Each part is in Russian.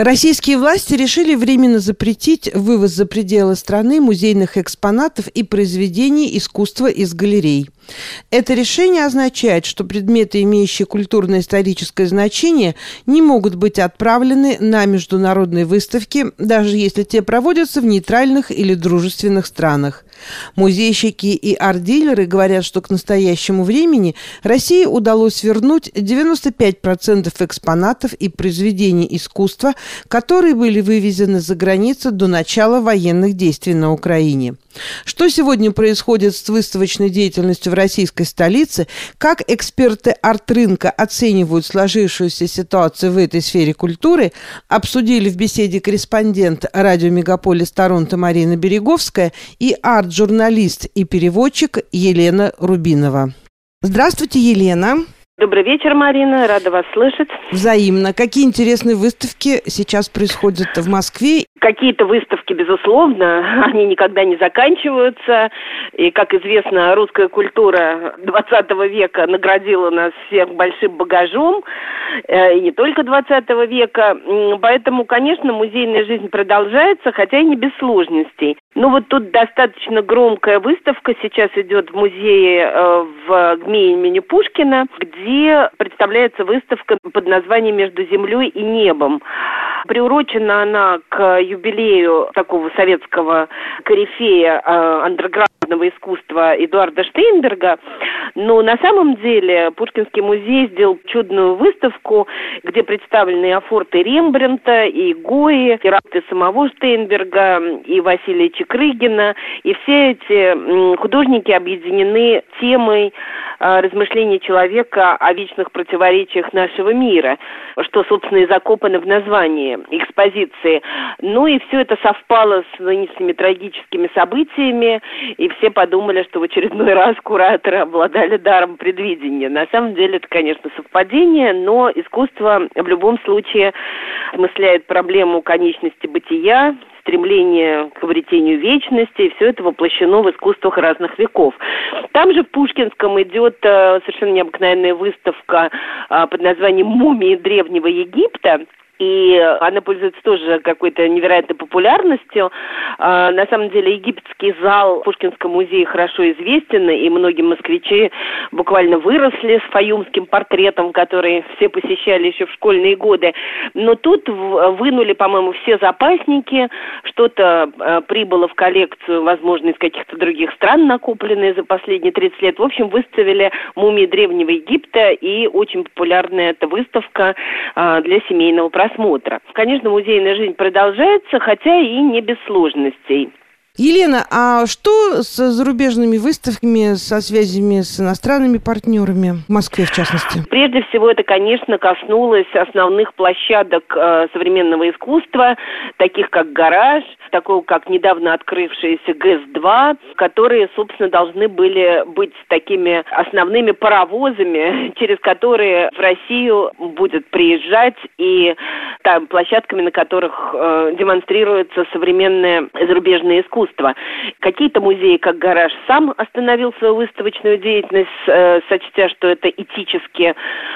Российские власти решили временно запретить вывоз за пределы страны музейных экспонатов и произведений искусства из галерей. Это решение означает, что предметы, имеющие культурно-историческое значение, не могут быть отправлены на международные выставки, даже если те проводятся в нейтральных или дружественных странах. Музейщики и арт-дилеры говорят, что к настоящему времени России удалось вернуть 95% экспонатов и произведений искусства, которые были вывезены за границу до начала военных действий на Украине. Что сегодня происходит с выставочной деятельностью в российской столице, как эксперты арт-рынка оценивают сложившуюся ситуацию в этой сфере культуры, обсудили в беседе корреспондент радио «Мегаполис Торонто» Марина Береговская и арт-журналист и переводчик Елена Рубинова. Здравствуйте, Елена. Добрый вечер, Марина. Рада вас слышать. Взаимно. Какие интересные выставки сейчас происходят в Москве? Какие-то выставки, безусловно, они никогда не заканчиваются. И, как известно, русская культура 20 века наградила нас всех большим багажом. Э, и не только 20 века. Поэтому, конечно, музейная жизнь продолжается, хотя и не без сложностей. Ну вот тут достаточно громкая выставка сейчас идет в музее э, в ГМИ имени Пушкина, где представляется выставка под названием «Между землей и небом». Приурочена она к юбилею такого советского корифея э, андерграундного искусства Эдуарда Штейнберга. Но на самом деле Пушкинский музей сделал чудную выставку, где представлены афорты Рембрандта, и Гои, и работы самого Штейнберга, и Василия Чекрыгина. И все эти художники объединены темой а, размышлений человека о вечных противоречиях нашего мира, что, собственно, и закопано в названии экспозиции. Ну и все это совпало с нынешними трагическими событиями, и все подумали, что в очередной раз кураторы обладали даром предвидения. На самом деле это, конечно, совпадение, но искусство в любом случае осмысляет проблему конечности бытия, стремление к обретению вечности, и все это воплощено в искусствах разных веков. Там же в Пушкинском идет э, совершенно необыкновенная выставка э, под названием «Мумии древнего Египта», и она пользуется тоже какой-то невероятной популярностью. А, на самом деле египетский зал в Пушкинском музее хорошо известен, и многие москвичи буквально выросли с фаюмским портретом, который все посещали еще в школьные годы. Но тут вынули, по-моему, все запасники, что-то а, прибыло в коллекцию, возможно, из каких-то других стран, накопленные за последние 30 лет. В общем, выставили мумии Древнего Египта, и очень популярная эта выставка а, для семейного просмотра просмотра. Конечно, музейная жизнь продолжается, хотя и не без сложностей. Елена, а что с зарубежными выставками, со связями с иностранными партнерами в Москве, в частности? Прежде всего, это, конечно, коснулось основных площадок э, современного искусства, таких как «Гараж», такого как недавно открывшаяся ГЭС-2, которые, собственно, должны были быть такими основными паровозами, через которые в Россию будет приезжать и там площадками, на которых э, демонстрируется современное зарубежное искусство искусства. Какие-то музеи, как «Гараж», сам остановил свою выставочную деятельность, э, сочтя, что это этически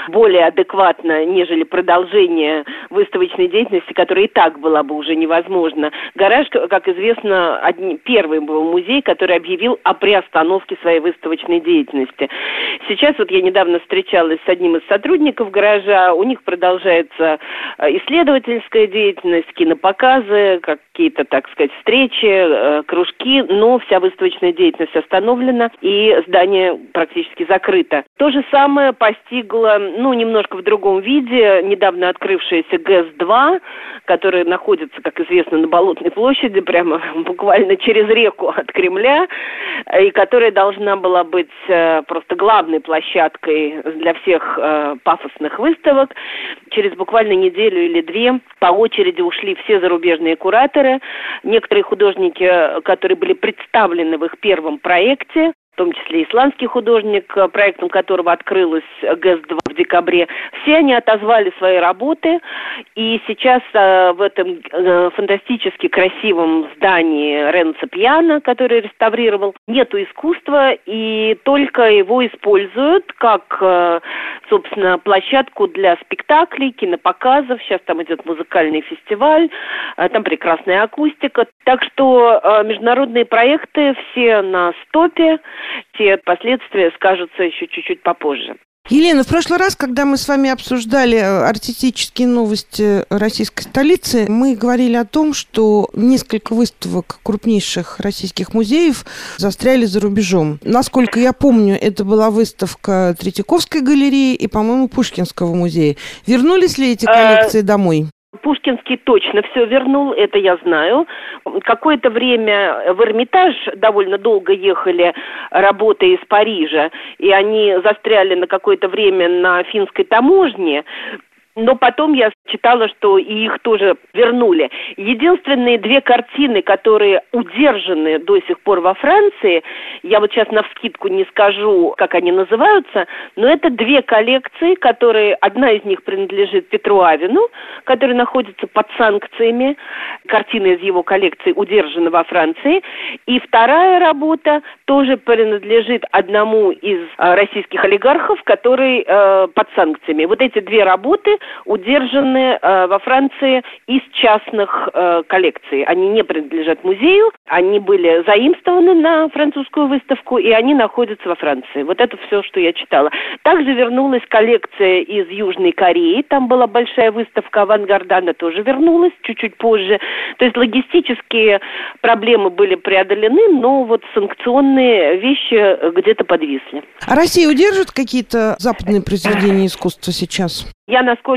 более адекватно, нежели продолжение выставочной деятельности, которая и так была бы уже невозможна. «Гараж», как известно, одни, первый был музей, который объявил о приостановке своей выставочной деятельности. Сейчас вот я недавно встречалась с одним из сотрудников «Гаража», у них продолжается э, исследовательская деятельность, кинопоказы, какие-то, так сказать, встречи, э, кружки, но вся выставочная деятельность остановлена и здание практически закрыто. То же самое постигло, ну, немножко в другом виде, недавно открывшаяся ГЭС-2, которая находится, как известно, на Болотной площади, прямо буквально через реку от Кремля, и которая должна была быть э, просто главной площадкой для всех э, пафосных выставок. Через буквально неделю или две по очереди ушли все зарубежные кураторы. Некоторые художники которые были представлены в их первом проекте, в том числе исландский художник, э, проектом которого открылась ГЭС-2 в декабре. Все они отозвали свои работы, и сейчас э, в этом э, фантастически красивом здании Ренцо Пьяно, который реставрировал, нету искусства, и только его используют как, э, собственно, площадку для спектаклей, кинопоказов. Сейчас там идет музыкальный фестиваль, э, там прекрасная акустика. Так что э, международные проекты все на стопе, все последствия скажутся еще чуть-чуть попозже. Елена, в прошлый раз, когда мы с вами обсуждали э, артистические новости российской столицы, мы говорили о том, что несколько выставок крупнейших российских музеев застряли за рубежом. Насколько я помню, это была выставка Третьяковской галереи и, по-моему, Пушкинского музея. Вернулись ли эти коллекции домой? Пушкинский точно все вернул, это я знаю. Какое-то время в Эрмитаж довольно долго ехали работы из Парижа, и они застряли на какое-то время на финской таможне. Но потом я читала, что и их тоже вернули. Единственные две картины, которые удержаны до сих пор во Франции, я вот сейчас на вскидку не скажу, как они называются, но это две коллекции, которые, одна из них принадлежит Петру Авину, который находится под санкциями. Картина из его коллекции удержана во Франции. И вторая работа тоже принадлежит одному из э, российских олигархов, который э, под санкциями. Вот эти две работы удержаны э, во Франции из частных э, коллекций. Они не принадлежат музею, они были заимствованы на французскую выставку, и они находятся во Франции. Вот это все, что я читала. Также вернулась коллекция из Южной Кореи. Там была большая выставка авангарда, она тоже вернулась чуть-чуть позже. То есть логистические проблемы были преодолены, но вот санкционные вещи где-то подвисли. А Россия удержит какие-то западные произведения искусства сейчас? Я, насколько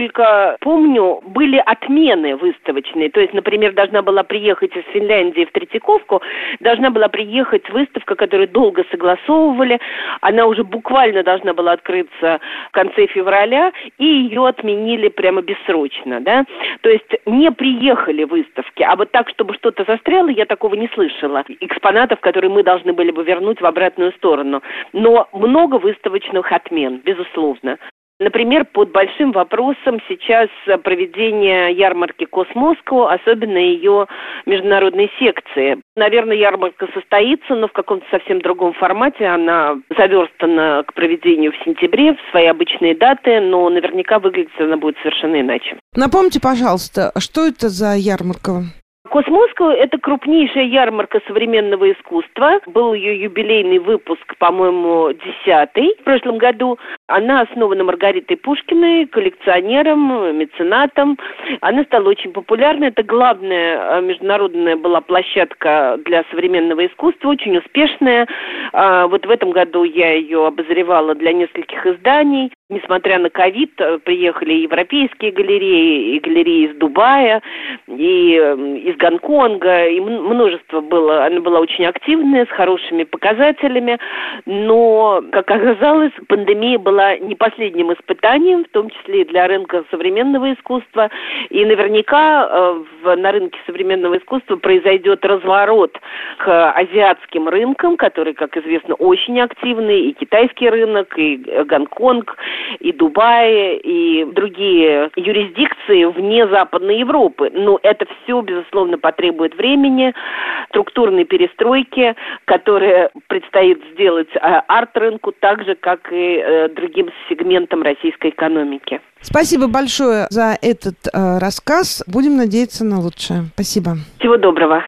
помню, были отмены выставочные. То есть, например, должна была приехать из Финляндии в Третьяковку, должна была приехать выставка, которую долго согласовывали. Она уже буквально должна была открыться в конце февраля, и ее отменили прямо бессрочно. Да? То есть не приехали выставки. А вот так, чтобы что-то застряло, я такого не слышала. Экспонатов, которые мы должны были бы вернуть в обратную сторону. Но много выставочных отмен, безусловно. Например, под большим вопросом сейчас проведение ярмарки Космоско, особенно ее международной секции. Наверное, ярмарка состоится, но в каком-то совсем другом формате. Она заверстана к проведению в сентябре, в свои обычные даты, но наверняка выглядит она будет совершенно иначе. Напомните, пожалуйста, что это за ярмарка? Космоскова – это крупнейшая ярмарка современного искусства. Был ее юбилейный выпуск, по-моему, десятый в прошлом году. Она основана Маргаритой Пушкиной, коллекционером, меценатом. Она стала очень популярной. Это главная э, международная была площадка для современного искусства, очень успешная. А, вот в этом году я ее обозревала для нескольких изданий. Несмотря на ковид, э, приехали европейские галереи, и галереи из Дубая, и из Гонконга, и множество было. Она была очень активная, с хорошими показателями, но, как оказалось, пандемия была не последним испытанием, в том числе и для рынка современного искусства, и наверняка э, в, на рынке современного искусства произойдет разворот к азиатским рынкам, которые, как известно, очень активны, и китайский рынок, и Гонконг, и Дубай, и другие юрисдикции вне Западной Европы. Но это все, безусловно, потребует времени, структурной перестройки, которые предстоит сделать э, арт-рынку так же, как и э, другим сегментам российской экономики. Спасибо большое за этот э, рассказ. Будем надеяться на лучшее. Спасибо. Всего доброго.